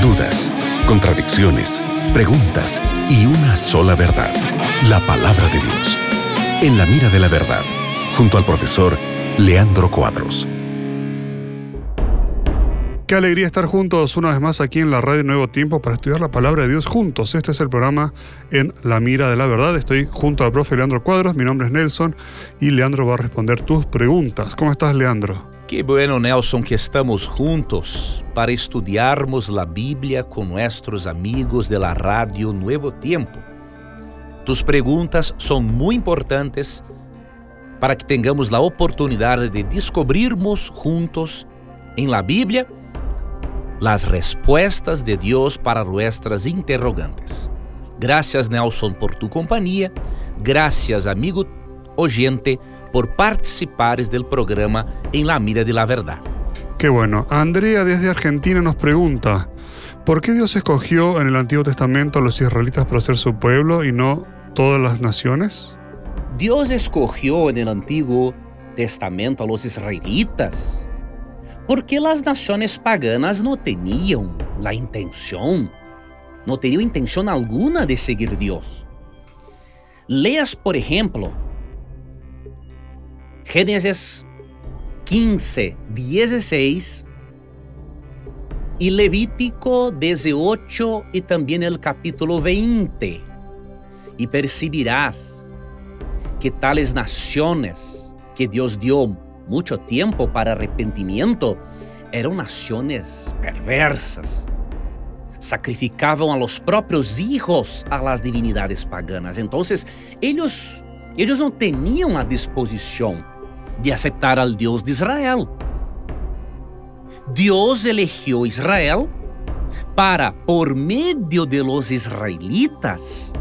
dudas, contradicciones, preguntas y una sola verdad, la palabra de Dios. En la mira de la verdad, junto al profesor Leandro Cuadros. Qué alegría estar juntos una vez más aquí en la radio Nuevo Tiempo para estudiar la palabra de Dios juntos. Este es el programa en La Mira de la Verdad. Estoy junto al profe Leandro Cuadros, mi nombre es Nelson y Leandro va a responder tus preguntas. ¿Cómo estás, Leandro? Qué bueno, Nelson, que estamos juntos para estudiarmos la Biblia con nuestros amigos de la radio Nuevo Tiempo. Tus preguntas son muy importantes para que tengamos la oportunidad de descubrirmos juntos en la Biblia las respuestas de Dios para nuestras interrogantes. Gracias Nelson por tu compañía, gracias amigo oyente por participar del programa en la mira de la verdad. Qué bueno. Andrea desde Argentina nos pregunta, ¿por qué Dios escogió en el Antiguo Testamento a los israelitas para ser su pueblo y no todas las naciones? Dios escogió en el Antiguo Testamento a los israelitas porque las naciones paganas no tenían la intención, no tenían intención alguna de seguir Dios. Leas, por ejemplo, Génesis 15, 16 y Levítico 18 y también el capítulo 20 y percibirás que tales naciones que Dios dio mucho tiempo para arrepentimiento eran naciones perversas. Sacrificaban a los propios hijos a las divinidades paganas. Entonces, ellos, ellos no tenían a disposición de aceptar al Dios de Israel. Dios eligió Israel para, por medio de los israelitas,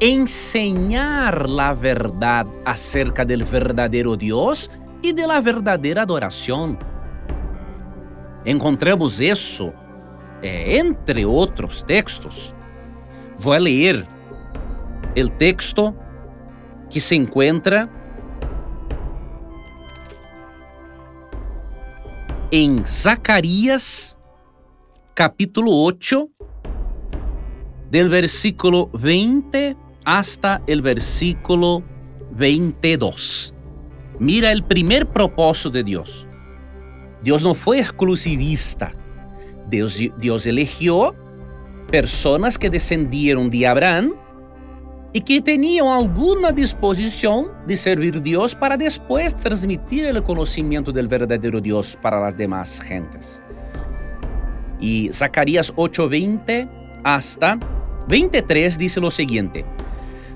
enseñar la verdad acerca del verdadero Dios e de la verdadeira adoração. Encontramos isso, é, entre outros textos. Vou ler o texto que se encontra em Zacarias, capítulo 8, del versículo 20 hasta el versículo 22. Mira el primer propósito de Dios. Dios no fue exclusivista. Dios, Dios eligió personas que descendieron de Abraham y que tenían alguna disposición de servir Dios para después transmitir el conocimiento del verdadero Dios para las demás gentes. Y Zacarías 8:20 hasta 23 dice lo siguiente: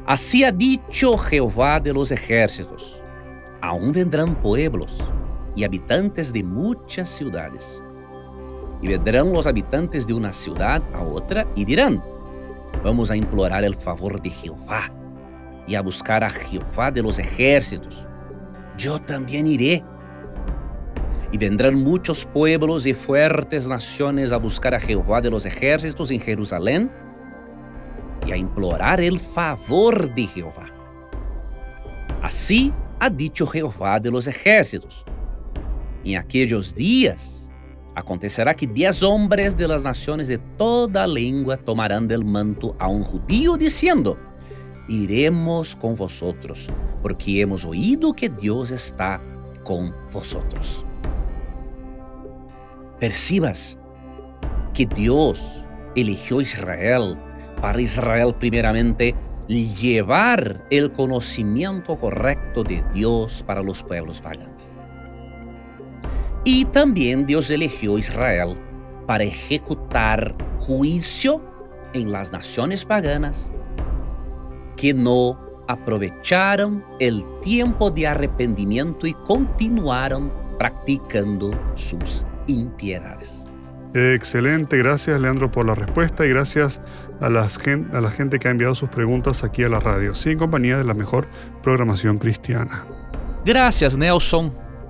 Así ha dicho Jehová de los ejércitos aún vendrán pueblos y habitantes de muchas ciudades. Y vendrán los habitantes de una ciudad a otra y dirán, vamos a implorar el favor de Jehová y a buscar a Jehová de los ejércitos. Yo también iré. Y vendrán muchos pueblos y fuertes naciones a buscar a Jehová de los ejércitos en Jerusalén y a implorar el favor de Jehová. Así ha dicho Jehová de los ejércitos. En aquellos días acontecerá que diez hombres de las naciones de toda lengua tomarán del manto a un judío diciendo, iremos con vosotros, porque hemos oído que Dios está con vosotros. Percibas que Dios eligió Israel para Israel primeramente llevar el conocimiento correcto de Dios para los pueblos paganos. Y también Dios eligió a Israel para ejecutar juicio en las naciones paganas que no aprovecharon el tiempo de arrepentimiento y continuaron practicando sus impiedades. Excelente, gracias Leandro por la respuesta y gracias a, las a la gente que ha enviado sus preguntas aquí a la radio, sin compañía de la mejor programación cristiana. Gracias Nelson